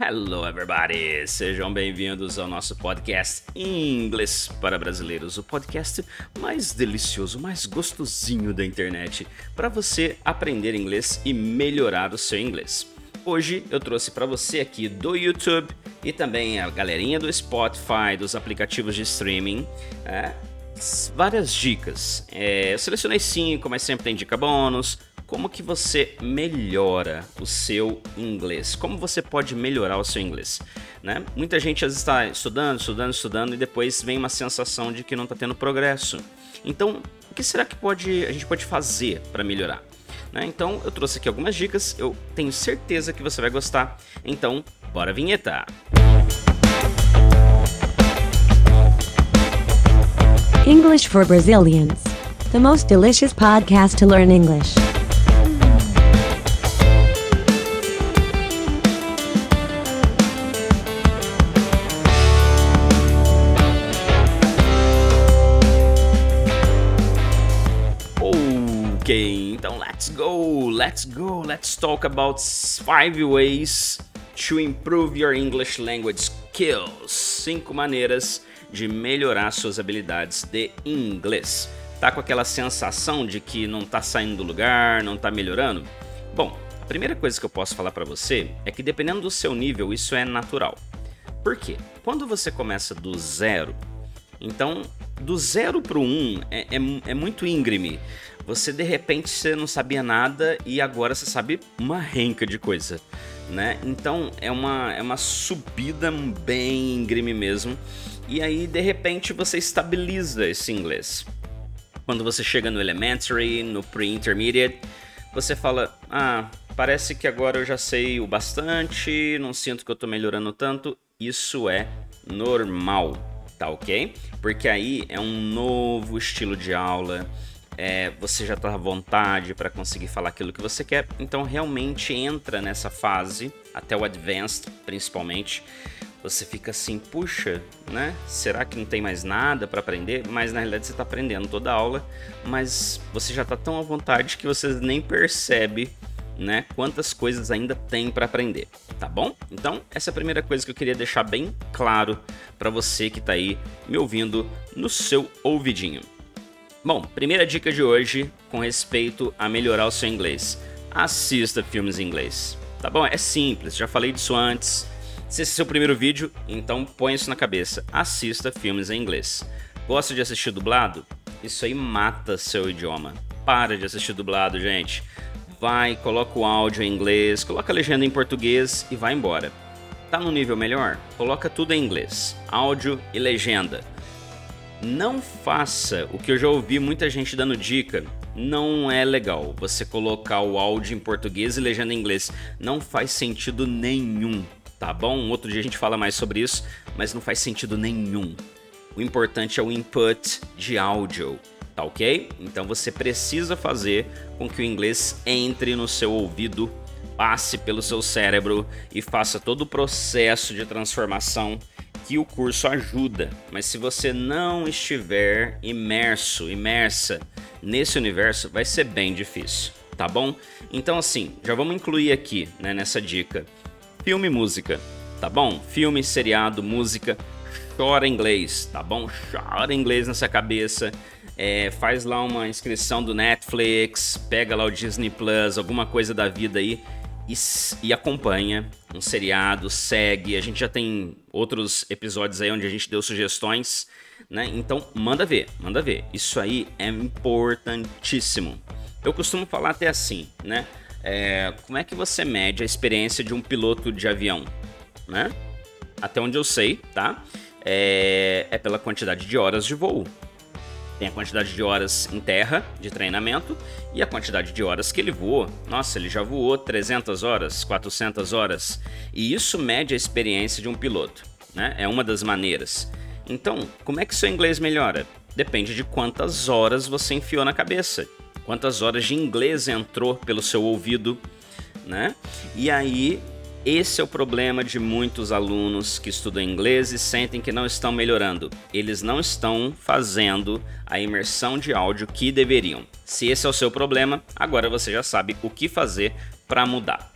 Hello, everybody! Sejam bem-vindos ao nosso podcast Inglês para Brasileiros, o podcast mais delicioso, mais gostosinho da internet, para você aprender inglês e melhorar o seu inglês. Hoje eu trouxe para você aqui do YouTube e também a galerinha do Spotify, dos aplicativos de streaming, é, várias dicas. É, eu selecionei cinco, mas sempre tem dica bônus como que você melhora o seu inglês? Como você pode melhorar o seu inglês? Né? Muita gente está estudando, estudando, estudando e depois vem uma sensação de que não está tendo progresso. Então, o que será que pode, a gente pode fazer para melhorar? Né? Então, eu trouxe aqui algumas dicas, eu tenho certeza que você vai gostar. Então, bora a vinheta! English for Brazilians, the most delicious podcast to learn English. Let's go, let's go, let's talk about five ways to improve your English language skills. Cinco maneiras de melhorar suas habilidades de inglês. Tá com aquela sensação de que não tá saindo do lugar, não tá melhorando? Bom, a primeira coisa que eu posso falar para você é que dependendo do seu nível, isso é natural. Por quê? Quando você começa do zero, então do zero para o um é, é, é muito íngreme. Você de repente você não sabia nada e agora você sabe uma renca de coisa, né? Então é uma, é uma subida bem íngreme mesmo. E aí de repente você estabiliza esse inglês. Quando você chega no elementary, no pre-intermediate, você fala: "Ah, parece que agora eu já sei o bastante, não sinto que eu tô melhorando tanto". Isso é normal, tá OK? Porque aí é um novo estilo de aula é, você já está à vontade para conseguir falar aquilo que você quer, então realmente entra nessa fase, até o Advanced principalmente. Você fica assim, puxa, né? Será que não tem mais nada para aprender? Mas na realidade você está aprendendo toda a aula, mas você já está tão à vontade que você nem percebe né, quantas coisas ainda tem para aprender, tá bom? Então, essa é a primeira coisa que eu queria deixar bem claro para você que está aí me ouvindo no seu ouvidinho. Bom, primeira dica de hoje com respeito a melhorar o seu inglês. Assista filmes em inglês. Tá bom? É simples, já falei disso antes. Se esse é seu primeiro vídeo, então põe isso na cabeça. Assista filmes em inglês. Gosta de assistir dublado? Isso aí mata seu idioma. Para de assistir dublado, gente. Vai, coloca o áudio em inglês, coloca a legenda em português e vai embora. Tá no nível melhor? Coloca tudo em inglês, áudio e legenda não faça o que eu já ouvi muita gente dando dica. Não é legal você colocar o áudio em português e legenda em inglês. Não faz sentido nenhum, tá bom? Outro dia a gente fala mais sobre isso, mas não faz sentido nenhum. O importante é o input de áudio, tá ok? Então você precisa fazer com que o inglês entre no seu ouvido, passe pelo seu cérebro e faça todo o processo de transformação que o curso ajuda, mas se você não estiver imerso, imersa nesse universo, vai ser bem difícil, tá bom? Então assim, já vamos incluir aqui, né, nessa dica, filme e música, tá bom? Filme, seriado, música, chora inglês, tá bom? Chora inglês nessa cabeça. É, faz lá uma inscrição do Netflix, pega lá o Disney Plus, alguma coisa da vida aí e, e, acompanha um seriado, segue. A gente já tem outros episódios aí onde a gente deu sugestões, né? Então manda ver, manda ver. Isso aí é importantíssimo. Eu costumo falar até assim, né? É, como é que você mede a experiência de um piloto de avião, né? Até onde eu sei, tá? É, é pela quantidade de horas de voo. Tem a quantidade de horas em terra de treinamento e a quantidade de horas que ele voou. Nossa, ele já voou 300 horas, 400 horas. E isso mede a experiência de um piloto, né? É uma das maneiras. Então, como é que seu inglês melhora? Depende de quantas horas você enfiou na cabeça, quantas horas de inglês entrou pelo seu ouvido, né? E aí esse é o problema de muitos alunos que estudam inglês e sentem que não estão melhorando. Eles não estão fazendo a imersão de áudio que deveriam. Se esse é o seu problema, agora você já sabe o que fazer para mudar.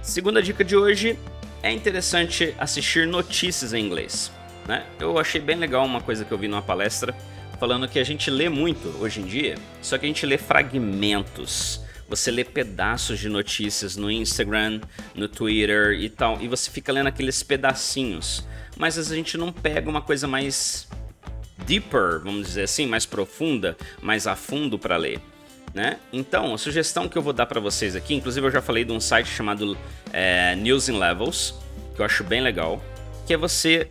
Segunda dica de hoje: é interessante assistir notícias em inglês. Né? Eu achei bem legal uma coisa que eu vi numa palestra falando que a gente lê muito hoje em dia, só que a gente lê fragmentos. Você lê pedaços de notícias no Instagram, no Twitter e tal, e você fica lendo aqueles pedacinhos. Mas a gente não pega uma coisa mais deeper, vamos dizer assim, mais profunda, mais a fundo para ler. Né? Então, a sugestão que eu vou dar para vocês aqui, inclusive eu já falei de um site chamado é, News in Levels, que eu acho bem legal, que é você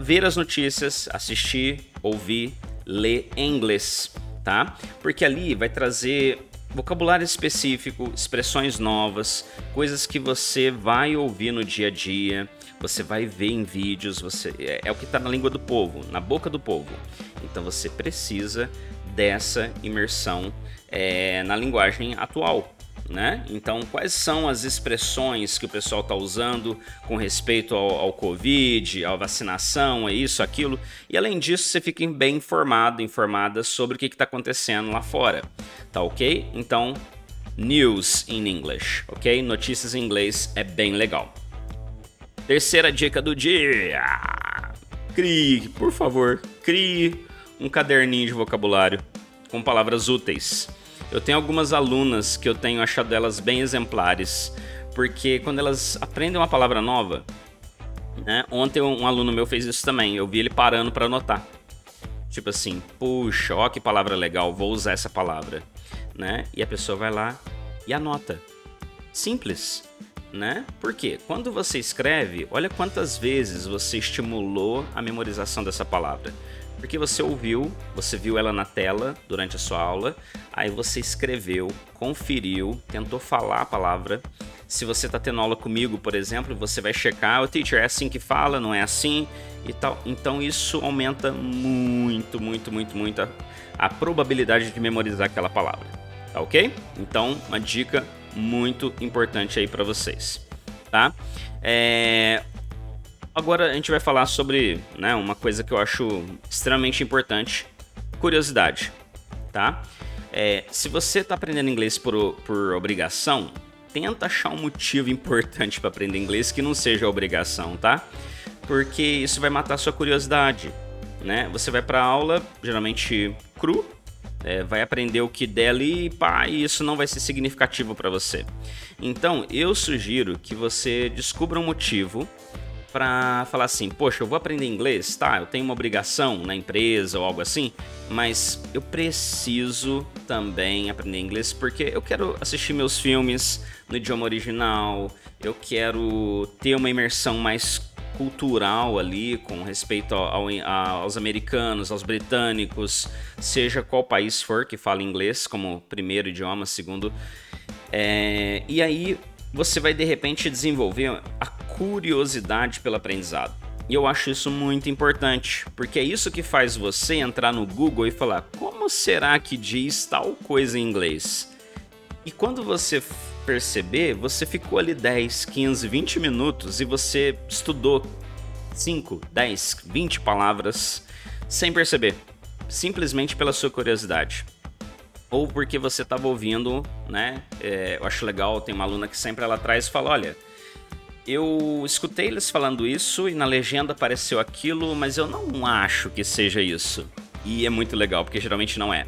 ver as notícias, assistir, ouvir, ler em inglês, tá? Porque ali vai trazer vocabulário específico, expressões novas, coisas que você vai ouvir no dia a dia, você vai ver em vídeos, você é, é o que está na língua do povo, na boca do povo. Então você precisa dessa imersão é, na linguagem atual, né? Então, quais são as expressões que o pessoal está usando com respeito ao, ao, Covid, à vacinação, é isso, aquilo. E além disso, você fica bem informado, informada sobre o que está acontecendo lá fora, tá ok? Então, news in English, ok? Notícias em inglês é bem legal. Terceira dica do dia: crie, por favor, crie um caderninho de vocabulário com palavras úteis. Eu tenho algumas alunas que eu tenho achado elas bem exemplares, porque quando elas aprendem uma palavra nova, né? Ontem um aluno meu fez isso também, eu vi ele parando para anotar. Tipo assim, puxa, ó que palavra legal, vou usar essa palavra, né? E a pessoa vai lá e anota. Simples, né? Porque quando você escreve, olha quantas vezes você estimulou a memorização dessa palavra. Porque você ouviu, você viu ela na tela durante a sua aula, aí você escreveu, conferiu, tentou falar a palavra. Se você está tendo aula comigo, por exemplo, você vai checar, o teacher é assim que fala, não é assim e tal. Então isso aumenta muito, muito, muito, muito a, a probabilidade de memorizar aquela palavra. Tá ok? Então, uma dica muito importante aí para vocês, tá? É, Agora a gente vai falar sobre né, uma coisa que eu acho extremamente importante: curiosidade. Tá? É, se você está aprendendo inglês por, por obrigação, tenta achar um motivo importante para aprender inglês que não seja obrigação, tá? Porque isso vai matar sua curiosidade, né? Você vai para aula geralmente cru, é, vai aprender o que der ali e pá, e isso não vai ser significativo para você. Então, eu sugiro que você descubra um motivo para falar assim, poxa, eu vou aprender inglês, tá? Eu tenho uma obrigação na empresa ou algo assim, mas eu preciso também aprender inglês porque eu quero assistir meus filmes no idioma original, eu quero ter uma imersão mais cultural ali com respeito ao, ao, aos americanos, aos britânicos, seja qual país for que fala inglês como primeiro idioma, segundo. É, e aí você vai de repente desenvolver a curiosidade pelo aprendizado. E eu acho isso muito importante, porque é isso que faz você entrar no Google e falar: como será que diz tal coisa em inglês? E quando você perceber, você ficou ali 10, 15, 20 minutos e você estudou 5, 10, 20 palavras sem perceber, simplesmente pela sua curiosidade ou porque você estava ouvindo, né? É, eu acho legal, tem uma aluna que sempre ela traz e fala, olha, eu escutei eles falando isso e na legenda apareceu aquilo, mas eu não acho que seja isso. E é muito legal, porque geralmente não é.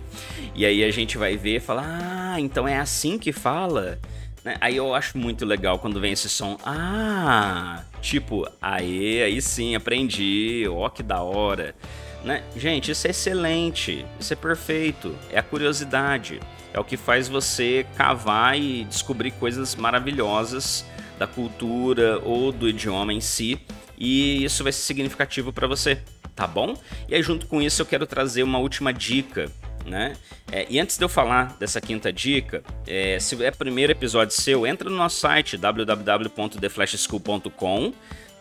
E aí a gente vai ver e fala, ah, então é assim que fala? Né? Aí eu acho muito legal quando vem esse som, ah, tipo, aê, aí sim, aprendi, ó que da hora. Né? Gente, isso é excelente, isso é perfeito, é a curiosidade, é o que faz você cavar e descobrir coisas maravilhosas da cultura ou do idioma em si, e isso vai ser significativo para você, tá bom? E aí, junto com isso, eu quero trazer uma última dica. Né? É, e antes de eu falar dessa quinta dica, é, se é primeiro episódio seu, entra no nosso site www.theflashschool.com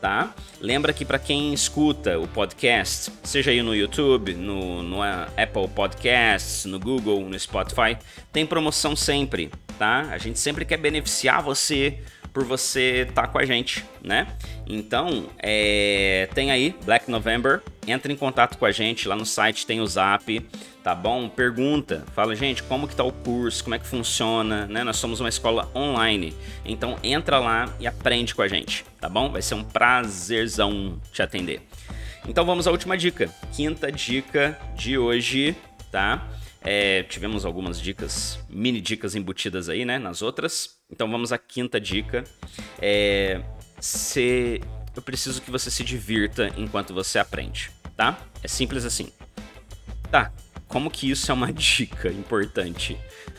tá? Lembra que para quem escuta o podcast, seja aí no YouTube, no, no Apple Podcasts, no Google, no Spotify, tem promoção sempre, tá? A gente sempre quer beneficiar você por você estar tá com a gente, né? Então, é, tem aí Black November, entra em contato com a gente, lá no site tem o Zap, tá bom? Pergunta, fala, gente, como que tá o curso, como é que funciona, né? Nós somos uma escola online, então entra lá e aprende com a gente, tá bom? Vai ser um prazerzão te atender. Então vamos à última dica, quinta dica de hoje, tá? É, tivemos algumas dicas, mini dicas embutidas aí, né, nas outras. Então vamos à quinta dica. É, se eu preciso que você se divirta enquanto você aprende, tá? É simples assim. Tá, como que isso é uma dica importante?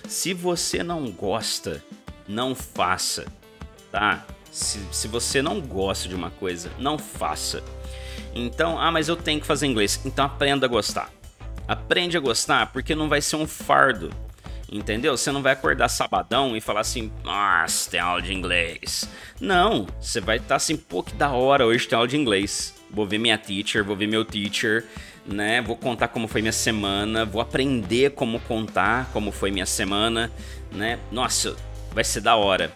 Se você não gosta, não faça, tá? Se, se você não gosta de uma coisa, não faça. Então, ah, mas eu tenho que fazer inglês. Então aprenda a gostar. Aprende a gostar porque não vai ser um fardo. Entendeu? Você não vai acordar sabadão e falar assim, nossa, tem aula de inglês. Não, você vai estar tá assim, pô, que da hora, hoje tem aula de inglês. Vou ver minha teacher, vou ver meu teacher, né? Vou contar como foi minha semana, vou aprender como contar como foi minha semana, né? Nossa, vai ser da hora.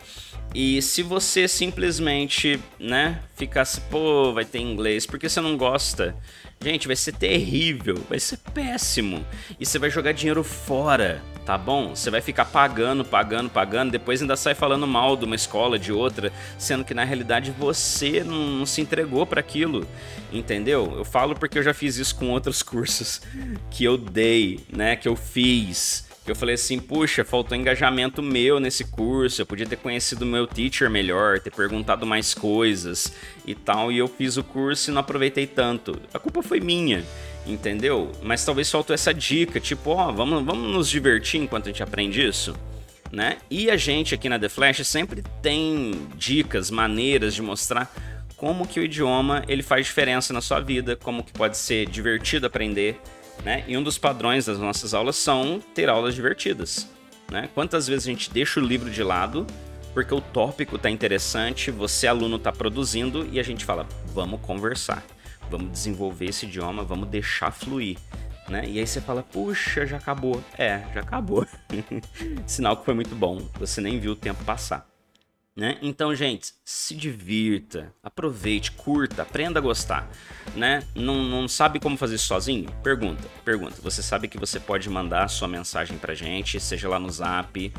E se você simplesmente, né, ficasse, pô, vai ter inglês, porque você não gosta, Gente, vai ser terrível, vai ser péssimo. E você vai jogar dinheiro fora, tá bom? Você vai ficar pagando, pagando, pagando, depois ainda sai falando mal de uma escola, de outra, sendo que na realidade você não, não se entregou para aquilo, entendeu? Eu falo porque eu já fiz isso com outros cursos que eu dei, né, que eu fiz eu falei assim, puxa, faltou engajamento meu nesse curso, eu podia ter conhecido meu teacher melhor, ter perguntado mais coisas e tal, e eu fiz o curso e não aproveitei tanto. A culpa foi minha, entendeu? Mas talvez faltou essa dica, tipo, ó, vamos, vamos nos divertir enquanto a gente aprende isso. Né? E a gente aqui na The Flash sempre tem dicas, maneiras de mostrar como que o idioma ele faz diferença na sua vida, como que pode ser divertido aprender, né? E um dos padrões das nossas aulas são ter aulas divertidas. Né? Quantas vezes a gente deixa o livro de lado porque o tópico está interessante, você aluno está produzindo e a gente fala, vamos conversar, vamos desenvolver esse idioma, vamos deixar fluir. Né? E aí você fala, puxa, já acabou. É, já acabou. Sinal que foi muito bom. Você nem viu o tempo passar. Né? Então, gente, se divirta, aproveite, curta, aprenda a gostar. Né? Não, não sabe como fazer isso sozinho? Pergunta, pergunta. Você sabe que você pode mandar sua mensagem pra gente, seja lá no zap,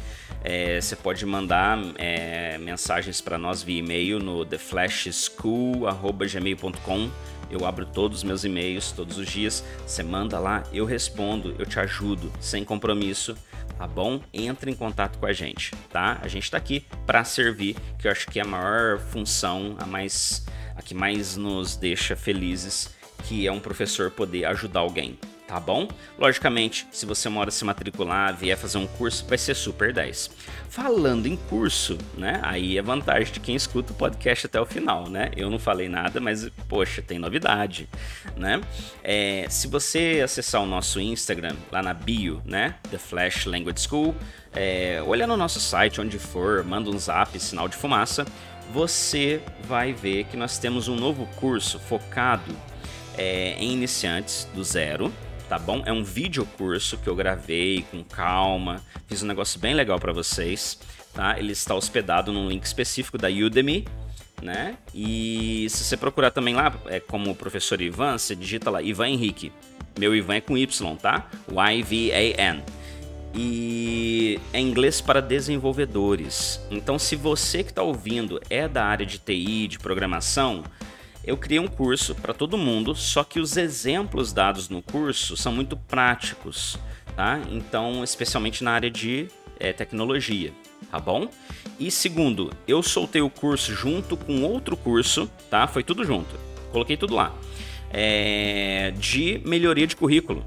é, você pode mandar é, mensagens para nós via e-mail no theflashschool.gmail.com eu abro todos os meus e-mails todos os dias. Você manda lá, eu respondo, eu te ajudo, sem compromisso tá bom? Entre em contato com a gente, tá? A gente está aqui para servir, que eu acho que é a maior função, a mais a que mais nos deixa felizes, que é um professor poder ajudar alguém, tá bom? Logicamente, se você mora se matricular, vier fazer um curso, vai ser super 10. Falando em curso, né? Aí é vantagem de quem escuta o podcast até o final, né? Eu não falei nada, mas poxa, tem novidade, né? É, se você acessar o nosso Instagram lá na bio, né? The Flash Language School, é, olha no nosso site, onde for, manda um zap, sinal de fumaça, você vai ver que nós temos um novo curso focado é, em iniciantes do zero, tá bom? É um vídeo curso que eu gravei com calma, fiz um negócio bem legal para vocês, tá? Ele está hospedado num link específico da Udemy, né? E se você procurar também lá, é como professor Ivan, você digita lá Ivan Henrique. Meu Ivan é com Y, tá? Y-V-A-N. E é inglês para desenvolvedores. Então, se você que está ouvindo é da área de TI, de programação, eu criei um curso para todo mundo, só que os exemplos dados no curso são muito práticos, tá? Então, especialmente na área de é, tecnologia, tá bom? E segundo, eu soltei o curso junto com outro curso, tá? Foi tudo junto, coloquei tudo lá, é, de melhoria de currículo,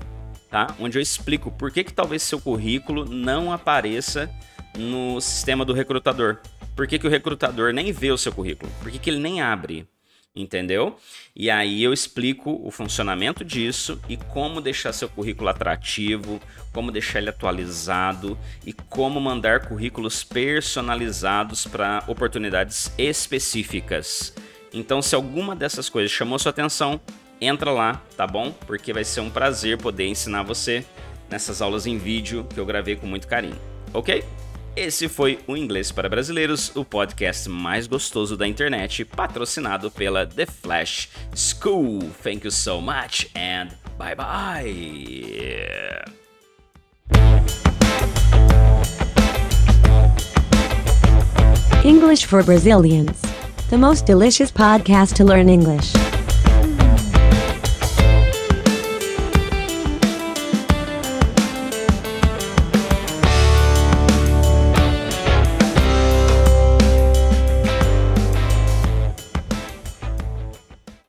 tá? Onde eu explico por que, que talvez seu currículo não apareça no sistema do recrutador. Por que, que o recrutador nem vê o seu currículo? Por que, que ele nem abre? Entendeu? E aí eu explico o funcionamento disso e como deixar seu currículo atrativo, como deixar ele atualizado e como mandar currículos personalizados para oportunidades específicas. Então, se alguma dessas coisas chamou sua atenção, entra lá, tá bom? Porque vai ser um prazer poder ensinar você nessas aulas em vídeo que eu gravei com muito carinho, ok? Esse foi o Inglês para Brasileiros, o podcast mais gostoso da internet, patrocinado pela The Flash School. Thank you so much and bye bye. English for Brazilians. The most delicious podcast to learn English.